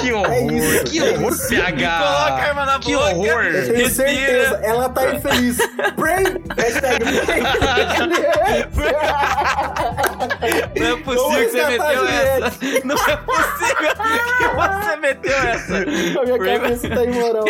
Speaker 5: Que horror,
Speaker 3: é isso,
Speaker 5: que
Speaker 3: é
Speaker 5: horror,
Speaker 3: isso.
Speaker 5: PH.
Speaker 1: Coloca a arma na
Speaker 5: que
Speaker 1: boca.
Speaker 5: horror.
Speaker 3: Eu tenho
Speaker 1: Respira.
Speaker 3: certeza, ela tá infeliz. Pray! Hashtag pray!
Speaker 1: Não é possível que você meteu essa. Não é possível que você meteu essa.
Speaker 3: A minha cabeça tá imoral.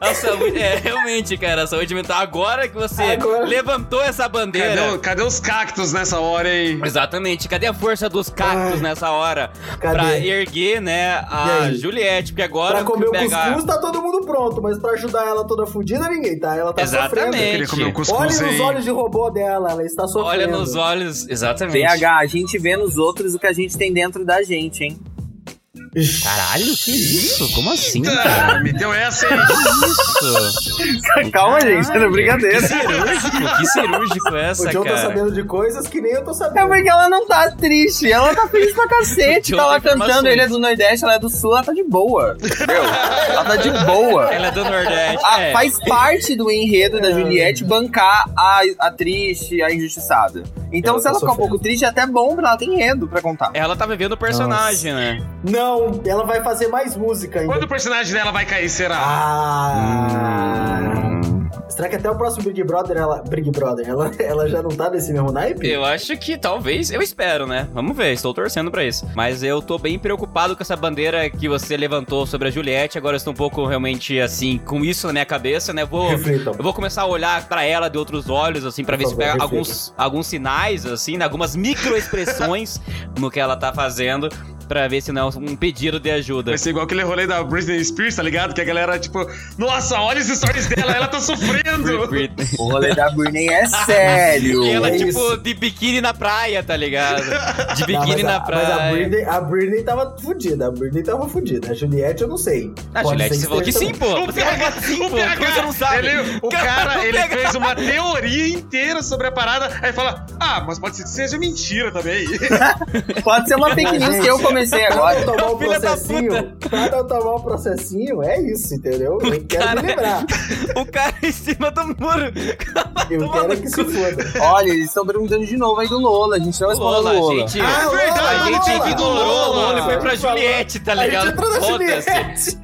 Speaker 1: A saúde, é, realmente, cara, a saúde mental. Agora que você
Speaker 3: Agora.
Speaker 1: levantou essa bandeira.
Speaker 5: Cadê, cadê os cactos nessa hora, hein?
Speaker 1: Exatamente, cadê a força dos cactos
Speaker 3: Ai.
Speaker 1: nessa hora?
Speaker 3: Cadê?
Speaker 1: Pra erguer, né, a? Juliette, porque agora
Speaker 3: Pra comer o
Speaker 1: pegar...
Speaker 3: cuscuz tá todo mundo pronto, mas pra ajudar ela toda fudida, ninguém tá. Ela tá
Speaker 1: Exatamente.
Speaker 3: sofrendo.
Speaker 5: Cuscuz,
Speaker 3: Olhe nos olhos de robô dela, ela está sofrendo.
Speaker 1: Olha nos olhos, exatamente.
Speaker 2: PH, a gente vê nos outros o que a gente tem dentro da gente, hein?
Speaker 1: Caralho, que isso? Como assim,
Speaker 5: Ah,
Speaker 1: cara?
Speaker 5: me deu essa, hein?
Speaker 1: Isso?
Speaker 2: Calma, gente, é brincadeira.
Speaker 1: Que cirúrgico, que cirúrgico
Speaker 3: O
Speaker 1: essa,
Speaker 3: John tá
Speaker 1: cara.
Speaker 3: sabendo de coisas que nem eu tô
Speaker 2: É
Speaker 3: sabendo.
Speaker 2: porque ela não tá triste, ela tá feliz pra cacete. Tá lá
Speaker 1: outra
Speaker 2: cantando, ele é do Nordeste, ela é do Sul, ela tá de boa. Entendeu? Ela tá de boa.
Speaker 1: Ela é do Nordeste,
Speaker 2: Ah,
Speaker 1: é.
Speaker 2: Faz parte do enredo da Juliette bancar a, a triste, a injustiçada. Então,
Speaker 3: Ela
Speaker 2: se
Speaker 3: tá
Speaker 2: ela ficar um pouco triste, é até bom pra ela ter enredo pra contar.
Speaker 1: Ela tá vivendo o personagem, né?
Speaker 3: Não, ela vai fazer mais música ainda.
Speaker 5: Quando o personagem dela vai cair, será?
Speaker 3: Ah. Será que até o próximo Big Brother, ela. Big Brother, ela, ela já não tá nesse mesmo naipe?
Speaker 1: Eu acho que talvez, eu espero, né? Vamos ver, estou torcendo pra isso. Mas eu tô bem preocupado com essa bandeira que você levantou sobre a Juliette. Agora eu estou um pouco realmente assim, com isso na minha cabeça, né? Vou.
Speaker 3: Reflitam.
Speaker 1: Eu vou começar a olhar pra ela de outros olhos, assim, pra
Speaker 3: Por
Speaker 1: ver se
Speaker 3: favor,
Speaker 1: pega
Speaker 3: reflita.
Speaker 1: alguns, alguns sinais, assim, né? algumas microexpressões no que ela tá fazendo, pra ver se não é um pedido de ajuda.
Speaker 5: Vai ser igual aquele rolê da Britney Spears, tá ligado? Que a galera, tipo, nossa, olha os stories dela, ela tá sofrendo.
Speaker 2: O rolê da Britney é sério.
Speaker 1: E ela,
Speaker 3: é
Speaker 1: tipo,
Speaker 3: isso.
Speaker 1: de biquíni na praia, tá ligado? De
Speaker 3: Não,
Speaker 1: biquíni
Speaker 3: mas,
Speaker 1: na
Speaker 3: a, mas
Speaker 1: praia.
Speaker 3: a Britney, a Britney tava fudida. A Britney tava fudida. A Juliette, eu não sei.
Speaker 1: A
Speaker 3: Pode
Speaker 1: Juliette, você falou que sim, pô.
Speaker 5: O
Speaker 1: Você sim,
Speaker 5: PH,
Speaker 1: pô.
Speaker 5: o
Speaker 1: Como você não sabe?
Speaker 5: ele- o cara, ele
Speaker 1: PH.
Speaker 5: fez uma teoria inteira sobre a parada, aí fala, ah, mas pode ser que seja mentira também.
Speaker 2: Pode ser uma fake news que eu comecei
Speaker 3: Pra
Speaker 2: agora.
Speaker 3: eu tomar
Speaker 1: da
Speaker 3: processinho, pra eu tomar um processinho, é isso, entendeu? Eu quero
Speaker 1: cara-
Speaker 3: me livrar.
Speaker 1: O cara em cima do muro.
Speaker 3: Eu quero que se foda.
Speaker 2: Olha, eles estão perguntando de novo aí do Lola. A gente não respondeu
Speaker 1: Lola,
Speaker 2: do Lola.
Speaker 1: gente.
Speaker 3: Ah, Lola,
Speaker 1: a gente
Speaker 3: Lola,
Speaker 1: ignorou o Lola e foi pra
Speaker 3: Lola.
Speaker 1: Juliette, tá
Speaker 3: A gente
Speaker 1: ligado?
Speaker 3: entrou na
Speaker 1: Foda-se.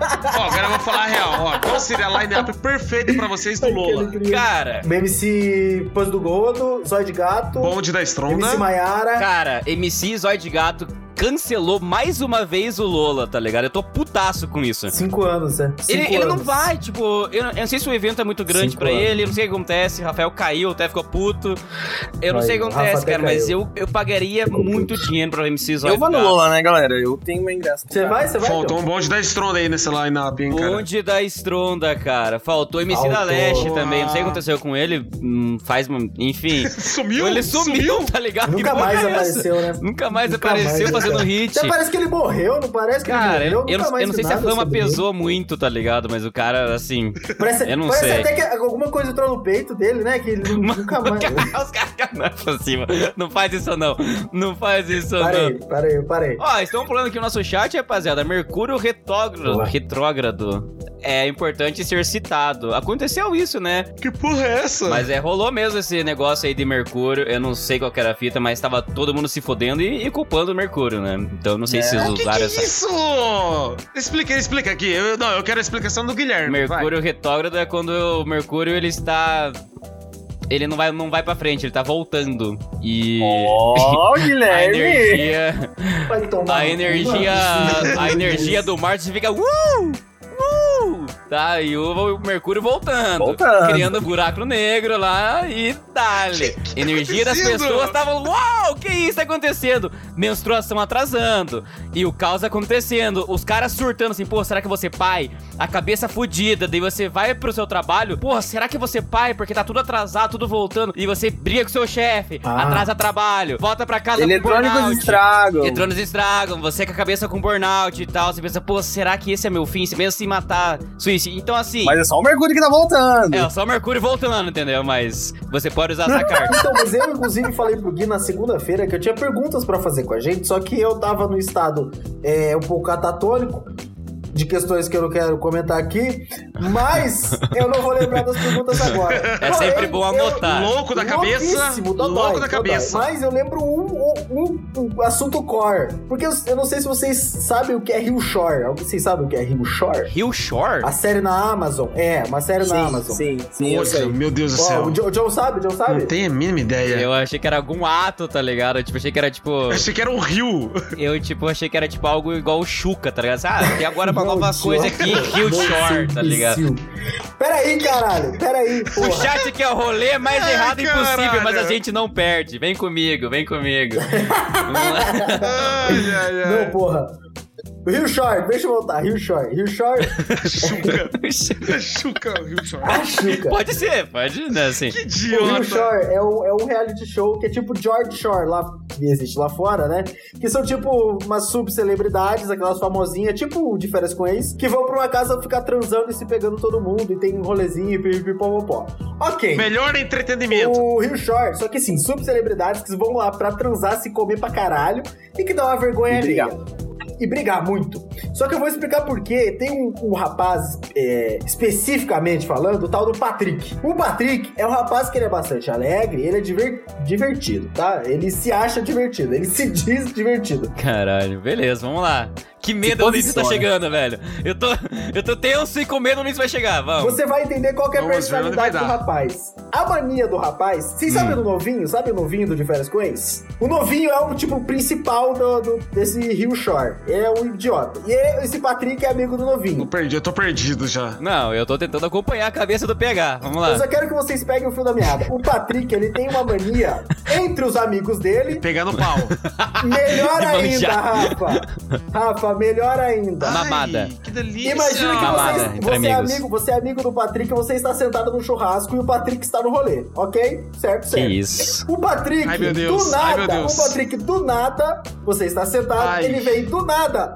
Speaker 5: Ó, agora eu vou falar a real, ó. Qual seria a line-up perfeita pra vocês do Lola?
Speaker 1: Cara,
Speaker 3: MC Pães do Gordo, Zóio de Gato,
Speaker 5: Bonde da
Speaker 3: MC
Speaker 5: Stronda.
Speaker 3: Maiara.
Speaker 1: cara, MC Zóio de Gato cancelou mais uma vez o Lola, tá ligado? Eu tô putaço com isso.
Speaker 3: Cinco anos, né?
Speaker 1: Ele,
Speaker 3: Cinco
Speaker 1: ele não
Speaker 3: anos.
Speaker 1: vai, tipo, eu, não- eu não sei se o evento é muito grande
Speaker 3: Cinco
Speaker 1: pra
Speaker 3: anos.
Speaker 1: ele, eu não sei o que acontece, Rafael caiu, até ficou puto. Eu não
Speaker 3: Aí,
Speaker 1: sei o que acontece, cara, mas
Speaker 3: caiu.
Speaker 1: eu, eu pagaria muito dinheiro pra MC Zóio
Speaker 2: Eu vou no. Lola, né, galera? Eu tenho meu ingresso.
Speaker 3: Você vai, você vai?
Speaker 5: Faltou
Speaker 3: John?
Speaker 5: um bonde da Stronda aí nessa line-up, hein, cara.
Speaker 1: Bonde da Estronda, cara. Faltou MC da
Speaker 3: Faltou.
Speaker 1: Leste também. Não sei o que aconteceu com ele. hum, faz. uma- Enfim.
Speaker 5: Sumiu?
Speaker 1: ele sumiu, tá ligado?
Speaker 3: Nunca mais
Speaker 1: é
Speaker 3: apareceu, né?
Speaker 1: Nunca mais
Speaker 3: Nunca
Speaker 1: apareceu
Speaker 3: mais,
Speaker 1: fazendo
Speaker 3: cara.
Speaker 1: hit.
Speaker 3: Até parece que ele morreu, não parece que
Speaker 1: Cara,
Speaker 3: ele
Speaker 1: eu,
Speaker 3: morreu?
Speaker 1: eu
Speaker 3: mais
Speaker 1: eu não sei se a fama pesou muito, tá ligado? Mas o cara, assim.
Speaker 3: Parece,
Speaker 1: Eu não
Speaker 3: parece
Speaker 1: sei.
Speaker 3: até que alguma coisa entrou no peito dele, né? Que ele nu- nunca mais.
Speaker 1: Os caras não é possível. Não faz isso, não. Não faz isso,
Speaker 3: Parei,
Speaker 1: não.
Speaker 3: parei, parei.
Speaker 1: Ó, estão falando aqui no nosso chat, rapaziada. Mercúrio retrógrado, retrógrado. É importante ser citado. Aconteceu isso, né?
Speaker 5: Que porra é essa?
Speaker 1: Mas é, rolou mesmo esse negócio aí de Mercúrio. Eu não sei qual que era a fita, mas tava todo mundo se fodendo e, e culpando o Mercúrio, né? Então eu não sei se eles
Speaker 5: O que, que
Speaker 1: usaram
Speaker 5: é
Speaker 1: essa.
Speaker 5: isso? Explica, explica aqui. Eu, não, eu quero a explicação do Guilherme. vai.
Speaker 1: Mercúrio retrógrado é quando o Mercúrio ele está. Ele não vai, não vai pra frente, ele tá voltando. E.
Speaker 2: Ó,
Speaker 1: A
Speaker 2: Guilherme!
Speaker 1: energia.
Speaker 3: Vai tomar.
Speaker 1: A energia. A energia do Marte fica. Uh! Tá, e o, Mercúrio voltando.
Speaker 2: Voltando.
Speaker 1: Criando um buraco negro lá e Detalhe, energia das pessoas estavam, uau, que isso tá acontecendo? Menstruação atrasando e o caos acontecendo, os caras surtando assim, pô, será que você pai? A cabeça fudida, daí você vai pro seu trabalho, porra, será que você pai? Porque tá tudo atrasado, tudo voltando, e você briga com seu chefe,
Speaker 3: Ah.
Speaker 1: atrasa trabalho, volta pra casa
Speaker 2: Eletrônicos estragam.
Speaker 1: Eletrônicos estragam, você com a cabeça com burnout e tal, você pensa, pô, será que esse é meu fim? Você pensa em matar, suicídio. Então assim,
Speaker 2: Mas é só o Mercúrio que tá voltando.
Speaker 1: é só o Mercúrio voltando, entendeu? Mas você pode usar essa carta.
Speaker 3: Então, mas eu, inclusive, falei pro Gui na segunda-feira que eu tinha perguntas pra fazer com a gente, só que eu tava no estado é, um pouco catatônico de questões que eu não quero comentar aqui, mas eu não vou lembrar das perguntas agora.
Speaker 1: É sempre bom anotar.
Speaker 5: Louco da cabeça,
Speaker 3: dodói,
Speaker 5: louco da
Speaker 3: dodói.
Speaker 5: cabeça.
Speaker 3: Mas eu lembro um, um- um assunto core, porque eu, eu não sei se vocês sabem o que é Rio Shore. Vocês sabem o que é Rio Shore?
Speaker 1: Rio Shore?
Speaker 3: A série na Amazon. É, uma série na
Speaker 2: sim,
Speaker 3: Amazon.
Speaker 2: sim, sim, eu
Speaker 5: Nossa,
Speaker 2: sei.
Speaker 5: meu Deus do
Speaker 3: Ó,
Speaker 5: céu.
Speaker 3: o, John, o John sabe? O John sabe?
Speaker 5: Não tenho a mínima ideia.
Speaker 1: Eu achei que era algum ato, tá ligado? Tipo, achei que era tipo.
Speaker 5: Eu achei que era um rio.
Speaker 1: Eu, tipo, achei que era tipo algo igual o Chuca, tá ligado? Ah, tem agora uma
Speaker 3: Não,
Speaker 1: nova coisa aqui, Rio
Speaker 3: Nossa,
Speaker 1: Shore, tá ligado?
Speaker 3: Peraí, caralho. Peraí,
Speaker 1: O chat que é o rolê mais
Speaker 5: Ai,
Speaker 1: errado impossível,
Speaker 5: caralho.
Speaker 1: mas a gente não perde. Vem comigo, vem comigo. Vamos lá.
Speaker 5: Ai, ai, ai.
Speaker 3: Não, porra. Rio Shore, deixa eu voltar. Rio Shore. Rio Shore.
Speaker 5: Chuca. Chuca, Rio Shore.
Speaker 3: A Chuca.
Speaker 1: pode ser, pode, né, assim.
Speaker 5: Que
Speaker 3: O Rio
Speaker 5: idiota.
Speaker 3: Shore é um, é um reality show que é tipo George Shore, lá, que existe lá fora, né? Que são tipo umas subcelebridades, aquelas famosinhas, tipo de férias com ex, que vão pra uma casa ficar transando e se pegando todo mundo, e tem um rolezinho, pipipipopopó. Ok.
Speaker 5: Melhor entretenimento.
Speaker 3: O Rio Shore, só que assim, subcelebridades que vão lá pra transar, se comer pra caralho e que dá uma vergonha
Speaker 2: E
Speaker 3: alheia. E brigar muito. Só que eu vou explicar por quê. Tem um, um rapaz, é, especificamente falando, o tal do Patrick. O Patrick é um rapaz que ele é bastante alegre, ele é diver- divertido, tá? Ele se acha divertido, ele se diz divertido.
Speaker 1: Caralho, beleza, vamos lá. Que medo o Ulisses tá
Speaker 2: posiciona.
Speaker 1: chegando, velho. Eu tô, eu tô tenso e com medo o Ulisses vai chegar, vamos.
Speaker 3: Você vai entender qual que é a
Speaker 5: Vamos
Speaker 3: personalidade do rapaz. A mania do rapaz, vocês sabem do novinho? Sabe o novinho do De Férias com Ex? O novinho é o tipo principal do, do- desse Rio Shore. Ele é um idiota. E esse Patrick é amigo do novinho.
Speaker 5: perdido, eu tô perdido já.
Speaker 1: Não, eu tô tentando acompanhar a cabeça do PH. Vamos
Speaker 3: Eu
Speaker 1: lá.
Speaker 3: só quero que vocês peguem o fio da meada. O Patrick, ele tem uma mania entre os amigos dele.
Speaker 5: Pegar no pau.
Speaker 3: Melhor ainda,
Speaker 1: manjar.
Speaker 3: Rafa. Melhor ainda.
Speaker 1: Mamada.
Speaker 5: Ai, que delícia.
Speaker 3: Imagina que
Speaker 1: Mamada
Speaker 3: você,
Speaker 1: entre
Speaker 3: você, é amigo, você é amigo do Patrick, você está sentado num churrasco e o Patrick está no rolê, ok? Certo,
Speaker 1: Que
Speaker 3: certo.
Speaker 1: isso.
Speaker 3: O Patrick,
Speaker 5: Ai, meu Deus.
Speaker 3: do
Speaker 5: Ai, meu
Speaker 3: nada,
Speaker 5: Deus.
Speaker 3: o Patrick, do nada, você está sentado,
Speaker 5: Ai.
Speaker 3: ele vem do nada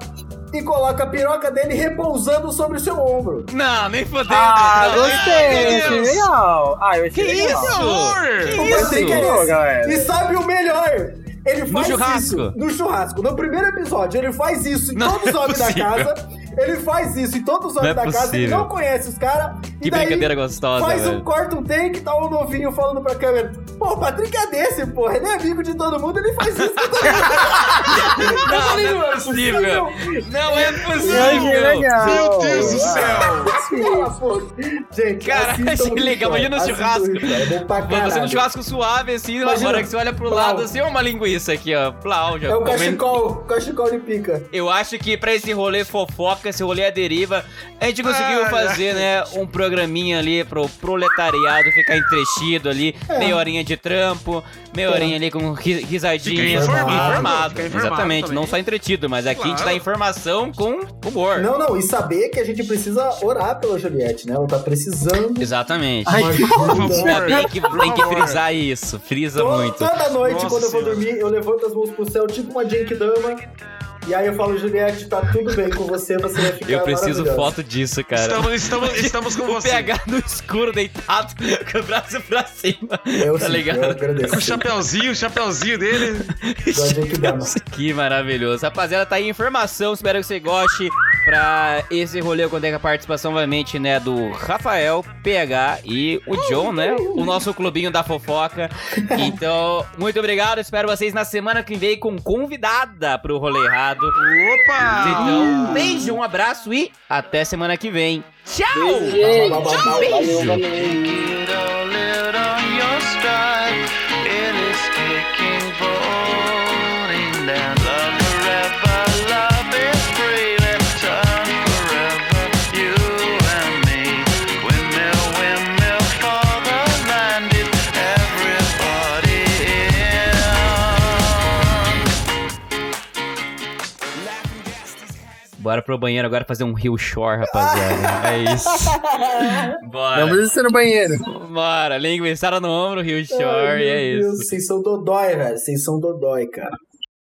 Speaker 3: e coloca a piroca dele repousando sobre o seu ombro.
Speaker 1: Não, nem fodendo.
Speaker 2: Ah,
Speaker 1: Não,
Speaker 2: gostei, achei legal. Ah, eu achei
Speaker 1: Que
Speaker 2: legal.
Speaker 1: isso?
Speaker 5: Amor!
Speaker 3: O
Speaker 1: isso?
Speaker 3: É esse. E sabe o melhor? Ele faz
Speaker 1: churrasco?
Speaker 3: isso no churrasco. No primeiro episódio, ele faz isso em
Speaker 1: Não
Speaker 3: todos os
Speaker 1: é
Speaker 3: homens da casa. Ele faz isso em todos os homens
Speaker 1: Não é
Speaker 3: da casa. Ele
Speaker 1: possível.
Speaker 3: não conhece os caras.
Speaker 1: Que brincadeira gostosa,
Speaker 3: Faz um
Speaker 1: velho.
Speaker 3: corta um take, tá um novinho falando pra câmera. Pô, o Patrick é desse, porra. Ele é amigo de todo mundo, ele faz isso com todo mundo. Eu
Speaker 1: Não,
Speaker 3: falei,
Speaker 1: não é possível. Não é possível.
Speaker 5: Meu Deus do céu!
Speaker 3: Cala a boca. Gente,
Speaker 1: Cara,
Speaker 3: assistam
Speaker 1: achei
Speaker 3: o
Speaker 1: legal. Imagina no churrasco.
Speaker 3: o É pra
Speaker 1: Você
Speaker 3: caralho.
Speaker 1: num churrasco suave, assim,
Speaker 3: Imagina.
Speaker 1: agora que você olha pro
Speaker 3: Plau.
Speaker 1: lado, assim, é uma linguiça aqui, ó. Plau, já
Speaker 3: É o
Speaker 1: comendo.
Speaker 3: cachecol, cachecol de pica.
Speaker 1: Eu acho que pra esse rolê fofoca, esse rolê a deriva, a gente conseguiu
Speaker 5: Ai,
Speaker 1: fazer, né, um programinha ali pro proletariado ficar entretido ali,
Speaker 3: É.
Speaker 1: meia horinha de trampo, meia
Speaker 3: É.
Speaker 1: horinha ali com ri- risadinha,
Speaker 3: informado,
Speaker 1: informado.
Speaker 5: informado
Speaker 1: Exatamente,
Speaker 5: também.
Speaker 1: não só entretido, mas aqui a gente
Speaker 5: Claro.
Speaker 1: dá informação com humor.
Speaker 3: Não, não, e saber que a gente precisa orar pela Juliette, né? Ela tá precisando.
Speaker 1: Exatamente.
Speaker 2: Ai.
Speaker 1: Tem que, tem que frisar isso, frisa
Speaker 3: To-
Speaker 1: muito.
Speaker 3: Toda noite,
Speaker 5: Nossa
Speaker 3: quando eu vou dormir, eu levanto as mãos pro céu, tipo uma Genkidama. E aí eu falo, Juliette, tá tudo bem com você, você vai ficar
Speaker 1: Eu preciso foto disso, cara.
Speaker 5: Estamos, estamos, estamos com
Speaker 1: O
Speaker 5: você.
Speaker 1: PH no escuro, deitado, com o braço pra cima.
Speaker 3: Eu,
Speaker 1: tá
Speaker 3: sim,
Speaker 1: ligado?
Speaker 3: eu agradeço.
Speaker 5: Com o chapeuzinho, o chapeuzinho dele.
Speaker 3: Da Genkidama.
Speaker 1: Que maravilhoso. Rapaziada, tá aí a informação. Espero que você goste. Pra esse rolê, eu contei com a participação, obviamente, né, do Rafael, PH e o John, né? O nosso clubinho da fofoca. Então, muito obrigado. Espero vocês na semana que vem com convidada pro rolê errado.
Speaker 5: Opa!
Speaker 1: Então, um beijo, um abraço e até semana que vem. Tchau!
Speaker 3: Bau, bau,
Speaker 1: Bora pro banheiro agora fazer um Rio Shore, rapaziada. é isso.
Speaker 2: Não
Speaker 1: Bora.
Speaker 2: precisa ser no banheiro.
Speaker 1: Bora. Linguiçada no ombro, Rio Shore,
Speaker 3: Ai,
Speaker 1: e é
Speaker 3: Deus,
Speaker 1: isso.
Speaker 3: Vocês são dodói, velho. Vocês são dodói, cara.